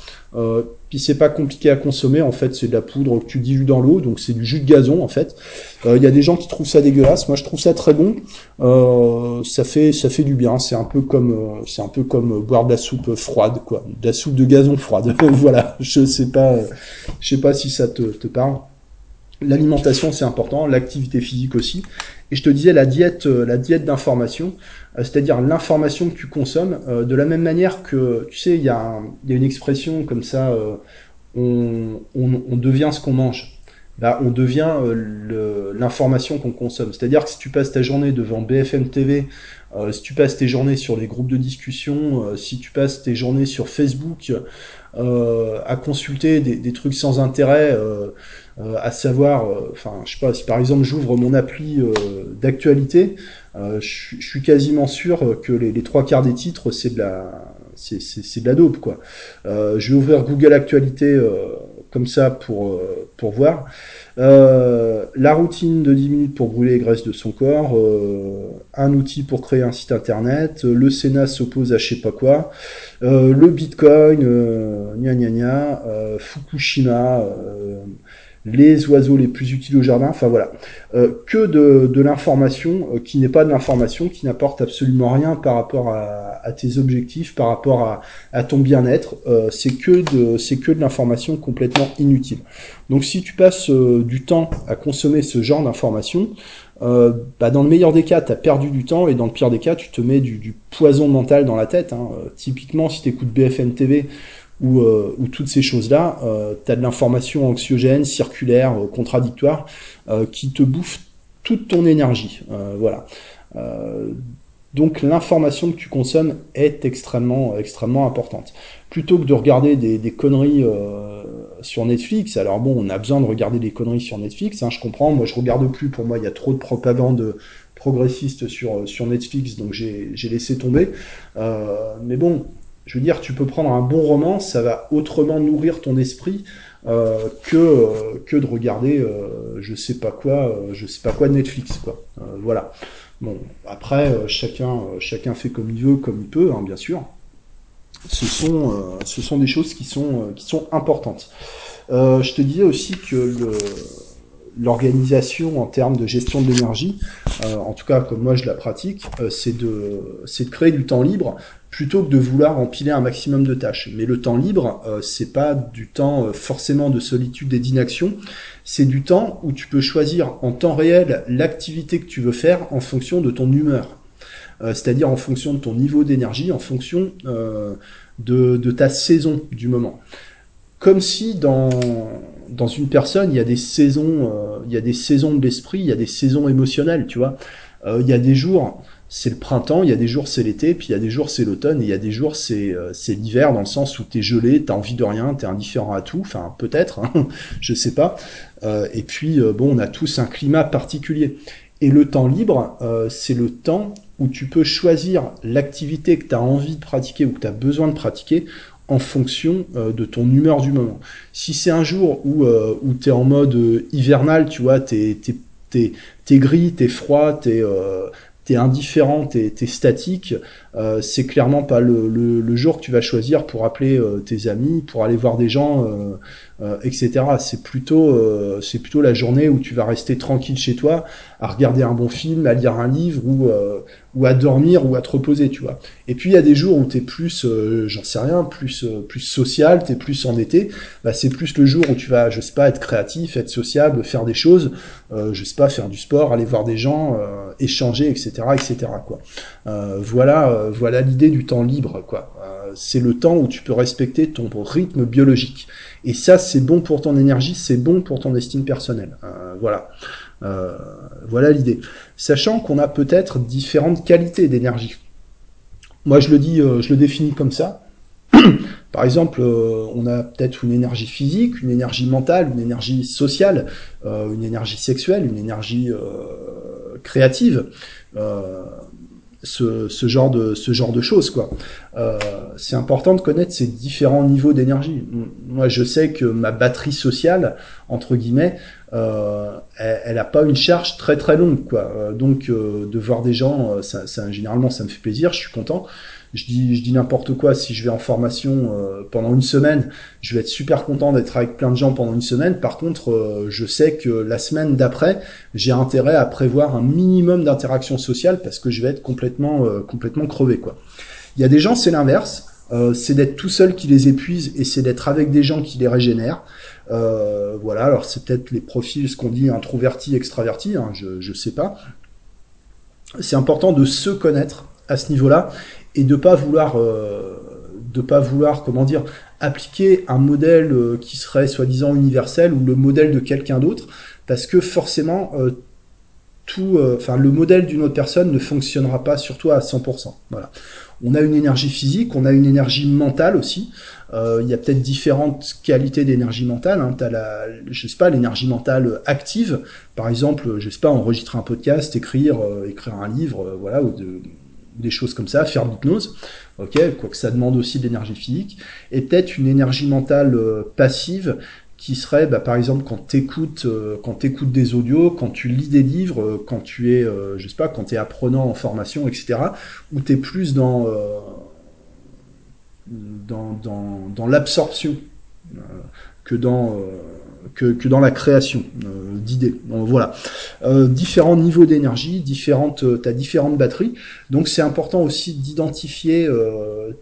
Euh, puis c'est pas compliqué à consommer, en fait, c'est de la poudre que tu dilues dans l'eau, donc c'est du jus de gazon en fait. Il euh, y a des gens qui trouvent ça dégueulasse, moi je trouve ça très bon. Euh, ça fait ça fait du bien, c'est un peu comme euh, c'est un peu comme boire de la soupe froide quoi, de la soupe de gazon froide. voilà, je sais pas, je sais pas si ça te, te parle. L'alimentation c'est important, l'activité physique aussi. Et je te disais la diète, la diète d'information. Euh, c'est-à-dire l'information que tu consommes, euh, de la même manière que, tu sais, il y, a une expression comme ça, euh, on, devient ce qu'on mange. Bah, on devient l'information qu'on consomme. C'est-à-dire que si tu passes ta journée devant BFM TV, si tu passes tes journées sur les groupes de discussion, si tu passes tes journées sur Facebook à consulter des, trucs sans intérêt, à savoir, enfin, je sais pas, si par exemple j'ouvre mon appli d'actualité, euh, je, suis quasiment sûr que les, les, trois quarts des titres, c'est de la, c'est de la dope quoi. Euh, je vais ouvrir Google Actualité euh, comme ça pour euh, pour voir. Euh, la routine de 10 minutes pour brûler les graisses de son corps, un outil pour créer un site internet, le Sénat s'oppose à je sais pas quoi, le Bitcoin, gna gna gna, Fukushima, les oiseaux les plus utiles au jardin, enfin voilà, euh, que de, de l'information euh, qui n'est pas de l'information, qui n'apporte absolument rien par rapport à, à, tes objectifs, par rapport à, à ton bien-être, euh, c'est que de c'est que de l'information complètement inutile. Donc si tu passes du temps à consommer ce genre d'information, bah dans le meilleur des cas, tu as perdu du temps, et dans le pire des cas, tu te mets du, du poison mental dans la tête. Hein. typiquement, si tu écoutes BFM TV, ou, euh, toutes ces choses-là, euh, tu as de l'information anxiogène, circulaire, euh, contradictoire, euh, qui te bouffe toute ton énergie. voilà. donc l'information que tu consommes est extrêmement, extrêmement importante. Plutôt que de regarder des, conneries sur Netflix, alors bon, on a besoin de regarder des conneries sur Netflix, hein, je comprends, moi je regarde plus, pour moi il y a trop de propagande progressiste sur Netflix, donc j'ai laissé tomber. mais bon, je veux dire, tu peux prendre un bon roman, ça va autrement nourrir ton esprit euh, que euh, que de regarder, euh, je sais pas quoi, je sais pas quoi de Netflix, quoi. Voilà. Bon, après, chacun chacun fait comme il veut, comme il peut, hein, bien sûr. Ce sont ce sont des choses qui sont qui sont importantes. je te disais aussi que l'organisation en termes de gestion de l'énergie, en tout cas comme moi je la pratique, c'est de, c'est de créer du temps libre plutôt que de vouloir empiler un maximum de tâches. Mais le temps libre, euh, c'est pas du temps euh, forcément de solitude et d'inaction, c'est du temps où tu peux choisir en temps réel l'activité que tu veux faire en fonction de ton humeur. c'est-à-dire en fonction de ton niveau d'énergie, en fonction de, de ta saison du moment. Comme si dans dans une personne, il y a des saisons, euh, il y a des saisons de l'esprit, il y a des saisons émotionnelles, tu vois. Euh, il y a des jours, c'est le printemps, il y a des jours c'est l'été, puis il y a des jours c'est l'automne, et il y a des jours c'est euh, l'hiver dans le sens où t'es gelé, t'as envie de rien, t'es indifférent à tout, enfin peut-être, hein, je sais pas. et puis bon, on a tous un climat particulier. Et le temps libre, c'est le temps où tu peux choisir l'activité que tu as envie de pratiquer ou que tu as besoin de pratiquer en fonction euh, de ton humeur du moment. Si c'est un jour où, euh, où tu es en mode euh, hivernal, tu vois, tu es, es, es, gris, tu es froid, tu es, es, indifférent, tu es, statique, c'est clairement pas le, le, le, jour que tu vas choisir pour appeler tes amis, pour aller voir des gens euh, etc. C'est plutôt, euh, c'est plutôt la journée où tu vas rester tranquille chez toi, à regarder un bon film, à lire un livre ou, euh, ou à dormir ou à te reposer, tu vois. Et puis il y a des jours où tu es plus, j'en sais rien, plus, plus social, tu es plus en été. Bah, c'est plus le jour où tu vas, je sais pas, être créatif, être sociable, faire des choses, je sais pas, faire du sport, aller voir des gens, échanger, etc., etc. Quoi. Voilà, voilà l'idée du temps libre, quoi. c'est le temps où tu peux respecter ton rythme biologique. Et ça, c'est bon pour ton énergie, c'est bon pour ton estime personnelle. Euh, voilà. Euh, voilà l'idée. Sachant qu'on a peut-être différentes qualités d'énergie. Moi, je le dis, euh, je le définis comme ça. Par exemple, on a peut-être une énergie physique, une énergie mentale, une énergie sociale, une énergie sexuelle, une énergie créative ce, ce, genre de ce genre de choses quoi. Euh, c'est important de connaître ces différents niveaux d'énergie. Moi, je sais que ma batterie sociale entre guillemets, euh, elle, a pas une charge très très longue quoi. Euh, donc euh, de voir des gens, euh, ça, ça, généralement ça me fait plaisir, je suis content je dis, je dis n'importe quoi. Si je vais en formation euh, pendant une semaine, je vais être super content d'être avec plein de gens pendant une semaine. Par contre, euh, je sais que la semaine d'après, j'ai intérêt à prévoir un minimum d'interaction sociale parce que je vais être complètement, euh, complètement crevé, quoi. Il y a des gens, c'est l'inverse. c'est d'être tout seul qui les épuise et c'est d'être avec des gens qui les régénèrent. voilà. Alors c'est peut-être les profils, ce qu'on dit introverti, extraverti. Hein, je, je sais pas. C'est important de se connaître à ce niveau-là et de pas vouloir euh, de pas vouloir comment dire appliquer un modèle euh, qui serait soi-disant universel ou le modèle de quelqu'un d'autre parce que forcément euh, tout enfin le modèle d'une autre personne ne fonctionnera pas sur toi à 100%. Voilà. On a une énergie physique, on a une énergie mentale aussi. il y a peut-être différentes qualités d'énergie mentale. Hein. Tu as la, je sais pas, l'énergie mentale active. Par exemple, je sais pas, enregistrer un podcast, écrire, écrire un livre, voilà, ou de, des choses comme ça, faire de l'hypnose, ok, quoique ça demande aussi de l'énergie physique, et peut-être une énergie mentale euh, passive qui serait, bah, par exemple, quand tu écoutes, euh, quand des audios, quand tu lis des livres, euh, quand tu es, je sais pas, quand tu apprenant en formation, etc., où tu es plus dans, dans, dans l'absorption que dans que, que, dans la création euh, d'idées. voilà, euh, différents niveaux d'énergie, différentes, euh, as différentes batteries. Donc c'est important aussi d'identifier euh,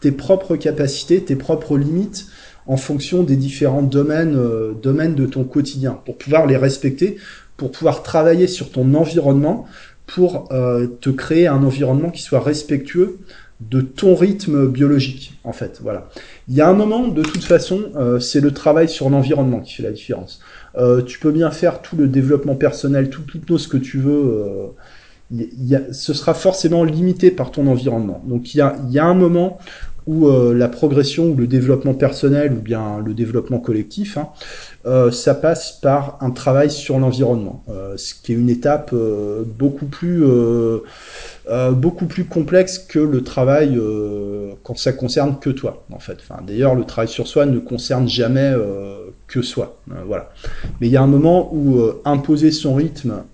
tes propres capacités, tes propres limites en fonction des différents domaines, domaines de ton quotidien, pour pouvoir les respecter, pour pouvoir travailler sur ton environnement, pour te créer un environnement qui soit respectueux de ton rythme biologique, en fait. Voilà. Il y a un moment, de toute façon, euh, c'est le travail sur l'environnement qui fait la différence. Euh, tu peux bien faire tout le développement personnel, toute l'hypnose que tu veux. Euh, y a, ce sera forcément limité par ton environnement. Donc il y a, y a un moment où euh, la progression ou le développement personnel ou bien le développement collectif, hein, euh, ça passe par un travail sur l'environnement, euh, ce qui est une étape beaucoup plus beaucoup plus complexe que le travail quand ça concerne que toi, en fait. Enfin, d'ailleurs, le travail sur soi ne concerne jamais que soi, voilà. Mais il y a un moment où imposer son rythme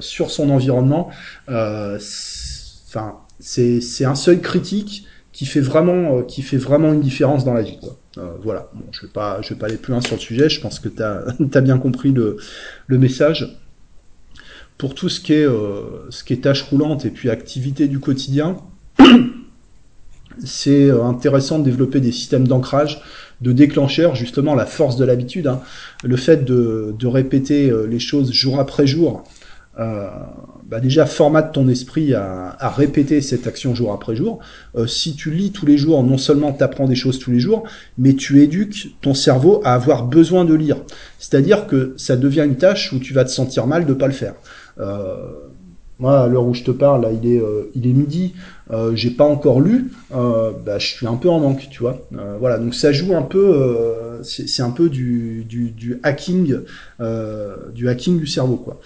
sur son environnement, c'est un seuil critique qui fait vraiment, euh, qui fait vraiment une différence dans la vie. Quoi. Euh, voilà. Bon, je vais pas, je vais pas aller plus loin sur le sujet. Je pense que tu as, bien compris le, le message. Pour tout ce qui est, euh, ce qui est tâches roulantes et puis activités du quotidien, c'est euh, intéressant de développer des systèmes d'ancrage, de déclencheurs, justement la force de l'habitude. Hein. Le fait de, de répéter les choses jour après jour, euh, bah déjà formate ton esprit à, répéter cette action jour après jour. Euh, si tu lis tous les jours, non seulement tu apprends des choses tous les jours, mais tu éduques ton cerveau à avoir besoin de lire. C'est-à-dire que ça devient une tâche où tu vas te sentir mal de pas le faire. Euh, moi, à l'heure où je te parle, là, il est, euh, il est midi, euh, j'ai pas encore lu, euh, bah, je suis un peu en manque, tu vois. Voilà, donc ça joue un peu, c'est un peu du, du, hacking, du hacking du cerveau, quoi.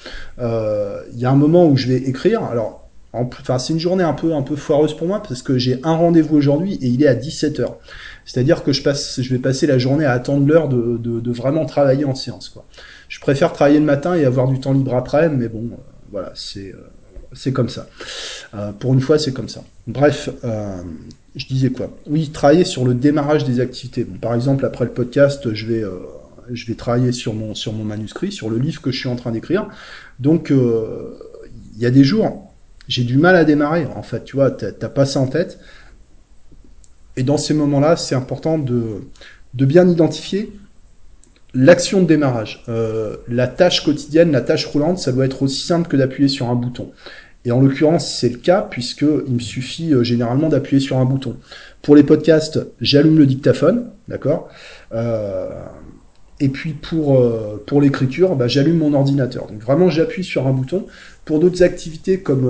Il y a un moment où je vais écrire, alors, enfin, c'est une journée un peu, un peu foireuse pour moi parce que j'ai un rendez-vous aujourd'hui et il est à 17h. C'est-à-dire que je passe, je vais passer la journée à attendre l'heure de, de, de vraiment travailler en séance, quoi. Je préfère travailler le matin et avoir du temps libre après, mais bon, voilà, c'est, c'est comme ça. Euh, pour une fois, c'est comme ça. Bref, euh, je disais quoi? Oui, travailler sur le démarrage des activités. Par exemple, après le podcast, je vais, euh, je vais travailler sur mon, sur mon manuscrit, sur le livre que je suis en train d'écrire. Donc, il y a des jours, j'ai du mal à démarrer. En fait, tu vois, t'as pas ça en tête. Et dans ces moments-là, c'est important de, de bien identifier l'action de démarrage. Euh, la tâche quotidienne, la tâche roulante, ça doit être aussi simple que d'appuyer sur un bouton. Et en l'occurrence, c'est le cas puisque il me suffit euh, généralement d'appuyer sur un bouton. Pour les podcasts, j'allume le dictaphone, d'accord Euh, Et puis pour, pour l'écriture, bah, j'allume mon ordinateur. Donc vraiment, j'appuie sur un bouton. Pour d'autres activités comme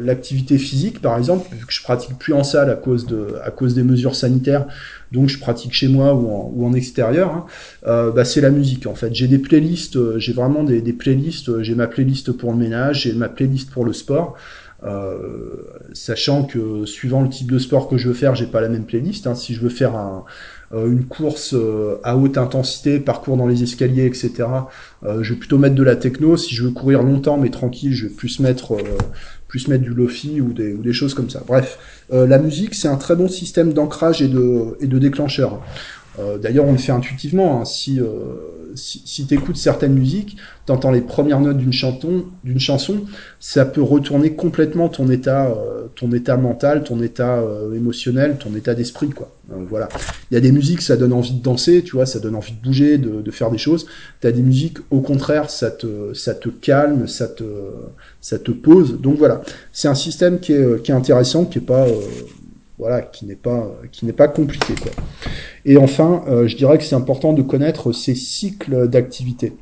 l'activité physique, par exemple, vu que je pratique plus en salle à cause, de, à cause des mesures sanitaires, donc je pratique chez moi ou en, ou en extérieur, hein, euh, bah, c'est la musique en fait. J'ai des playlists, euh, j'ai vraiment des, des playlists. euh, J'ai ma playlist pour le ménage, j'ai ma playlist pour le sport. Euh, sachant que suivant le type de sport que je veux faire, j'ai pas la même playlist. hein. Si je veux faire un, une course à haute intensité, parcours dans les escaliers, etc., euh, je vais plutôt mettre de la techno. Si je veux courir longtemps mais tranquille, je vais plus mettre mettre du lofi ou des, ou des choses comme ça. Bref, euh, la musique c'est un très bon système d'ancrage et de et de déclencheur. Euh, D'ailleurs, on le fait intuitivement. hein. Si, euh, si, si tu écoutes certaines musiques, tu entends les premières notes d'une chanson, ça peut retourner complètement ton état, euh, ton état mental, ton état euh, émotionnel, ton état d'esprit, quoi. Euh, voilà. Il y a des musiques, ça donne envie de danser, tu vois, ça donne envie de bouger, de, faire des choses. Tu as des musiques, au contraire, ça te, ça te calme, ça te, ça te pose. Donc voilà, c'est un système qui est, qui est intéressant, qui pas, voilà, n'est pas, qui n'est pas compliqué, quoi. Et enfin, euh, je dirais que c'est important de connaître ces cycles d'activité.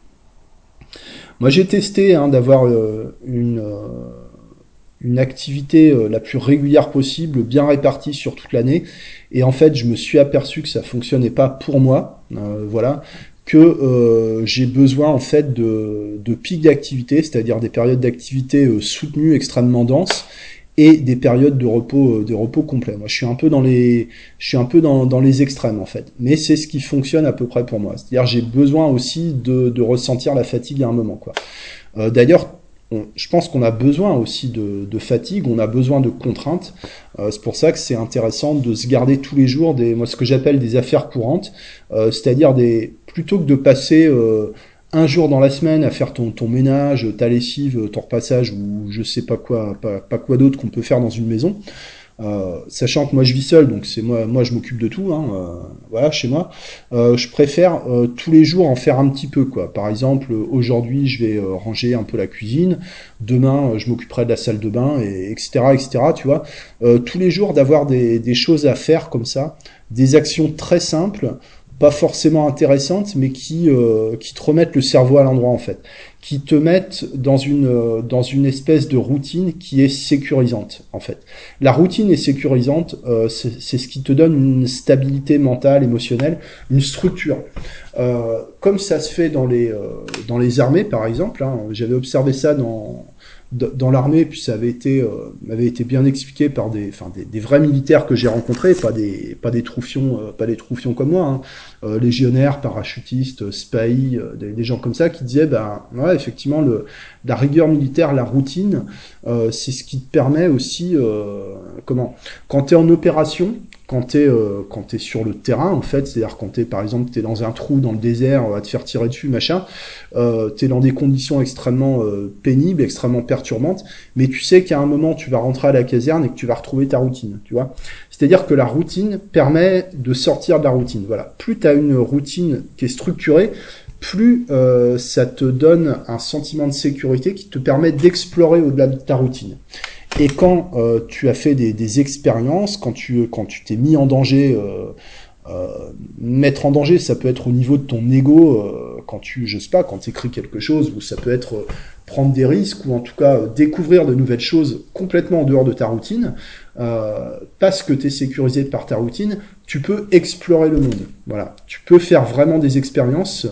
Moi, j'ai testé hein, d'avoir euh, une, euh, une activité la plus régulière possible, bien répartie sur toute l'année. Et en fait, je me suis aperçu que ça fonctionnait pas pour moi. Voilà que j'ai besoin en fait de, de pics d'activité, c'est-à-dire des périodes d'activité soutenues, extrêmement denses, et des périodes de repos, euh, de repos complet. Moi, je suis un peu dans les, je suis un peu dans, dans les extrêmes en fait, mais c'est ce qui fonctionne à peu près pour moi. C'est-à-dire, j'ai besoin aussi de, de ressentir la fatigue à un moment, quoi. Euh, D'ailleurs, je pense qu'on a besoin aussi de, de fatigue, on a besoin de contraintes. Euh, c'est pour ça que c'est intéressant de se garder tous les jours des, moi, ce que j'appelle des affaires courantes, euh, c'est-à-dire des, plutôt que de passer euh, un jour dans la semaine à faire ton, ton ménage, ta lessive, ton repassage ou je sais pas quoi, pas, pas quoi d'autre qu'on peut faire dans une maison. Euh, sachant que moi je vis seul, donc c'est moi, moi je m'occupe de tout, hein, euh, voilà, chez moi. Euh, je préfère euh, tous les jours en faire un petit peu, quoi. Par exemple, aujourd'hui je vais euh, ranger un peu la cuisine, demain je m'occuperai de la salle de bain, et etc., etc. Tu vois, tous les jours d'avoir des, des choses à faire comme ça, des actions très simples, pas forcément intéressantes, mais qui euh, qui te remettent le cerveau à l'endroit en fait, qui te mettent dans une euh, dans une espèce de routine qui est sécurisante en fait. La routine est sécurisante, euh, c'est ce qui te donne une stabilité mentale, émotionnelle, une structure. Euh, comme ça se fait dans les, euh, dans les armées, par exemple, hein, j'avais observé ça dans, dans l'armée, puis ça avait été, euh, m'avait été bien expliqué par des, enfin, des, des vrais militaires que j'ai rencontrés, pas des, pas des troufions, euh, pas des troufions comme moi, hein, euh, légionnaires, parachutistes, spahis, euh, des, des gens comme ça qui disaient, ben, ouais, effectivement, le, la rigueur militaire, la routine, euh, c'est ce qui te permet aussi, euh, comment, quand tu es en opération, quand tu es, euh, t'es sur le terrain, en fait, c'est-à-dire quand tu es, par exemple, tu es dans un trou dans le désert, à te faire tirer dessus, machin, euh, tu es dans des conditions extrêmement euh, pénibles, extrêmement perturbantes, mais tu sais qu'à un moment, tu vas rentrer à la caserne et que tu vas retrouver ta routine, tu vois. C'est-à-dire que la routine permet de sortir de la routine. Voilà. Plus tu as une routine qui est structurée, plus euh, ça te donne un sentiment de sécurité qui te permet d'explorer au-delà de ta routine. Et quand euh, tu as fait des, des expériences, quand tu quand tu t'es mis en danger, euh, euh, mettre en danger, ça peut être au niveau de ton ego, euh, quand tu, je sais pas, quand tu écris quelque chose, ou ça peut être prendre des risques ou en tout cas découvrir de nouvelles choses complètement en dehors de ta routine, parce que tu es sécurisé par ta routine, tu peux explorer le monde. Voilà, tu peux faire vraiment des expériences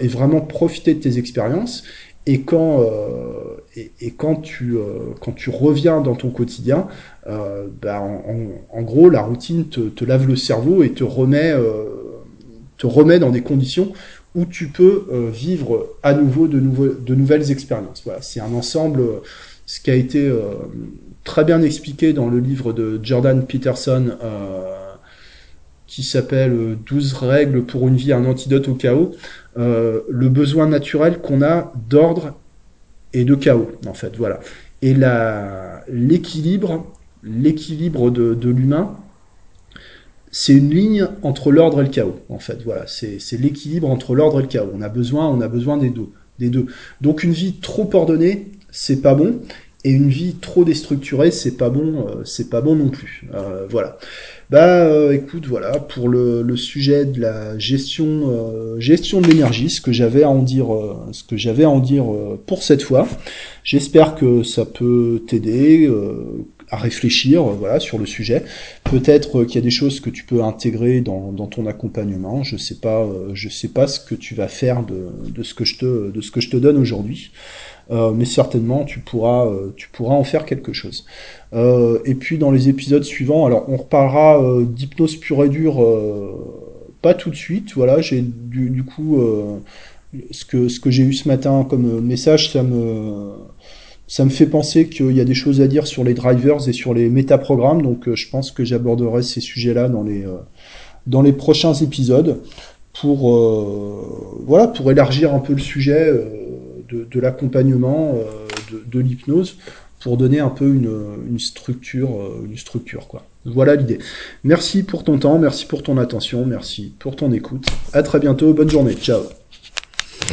et vraiment profiter de tes expériences. Et quand, euh, et, quand, tu, euh, quand tu reviens dans ton quotidien, euh, bah, en, gros, la routine te, lave le cerveau et te remet, te remet dans des conditions où tu peux vivre à nouveau de, de nouvelles expériences. Voilà, c'est un ensemble, ce qui a été très bien expliqué dans le livre de Jordan Peterson qui s'appelle 12 règles pour une vie, un antidote au chaos. Euh, le besoin naturel qu'on a d'ordre et de chaos, en fait, voilà. Et l'équilibre, l'équilibre de, de l'humain, c'est une ligne entre l'ordre et le chaos, en fait, voilà. C'est l'équilibre entre l'ordre et le chaos. On a besoin, on a besoin des deux, des deux. Donc une vie trop ordonnée, c'est pas bon, et une vie trop déstructurée, c'est pas bon, euh, c'est pas bon non plus. Euh, voilà. Bah, euh, écoute, voilà pour le, sujet de la gestion, gestion de l'énergie, ce que j'avais à en dire, ce que j'avais à en dire pour cette fois. J'espère que ça peut t'aider à réfléchir, voilà, sur le sujet. Peut-être qu'il y a des choses que tu peux intégrer dans, ton accompagnement. Je sais pas, je sais pas ce que tu vas faire de ce que je te, de ce que je te donne aujourd'hui. Euh, mais certainement tu pourras, euh, tu pourras en faire quelque chose. Euh, et puis dans les épisodes suivants, alors on reparlera d'hypnose pure et dure, pas tout de suite. Voilà, j'ai du, du, coup ce que ce que j'ai eu ce matin comme message, ça me ça me fait penser qu'il y a des choses à dire sur les drivers et sur les métaprogrammes, donc je pense que j'aborderai ces sujets-là dans les dans les prochains épisodes pour voilà pour élargir un peu le sujet de, l'accompagnement, euh, de, l'hypnose, pour donner un peu une, structure, euh, une structure quoi. Voilà l'idée. Merci pour ton temps, merci pour ton attention, merci pour ton écoute. À très bientôt, bonne journée, ciao.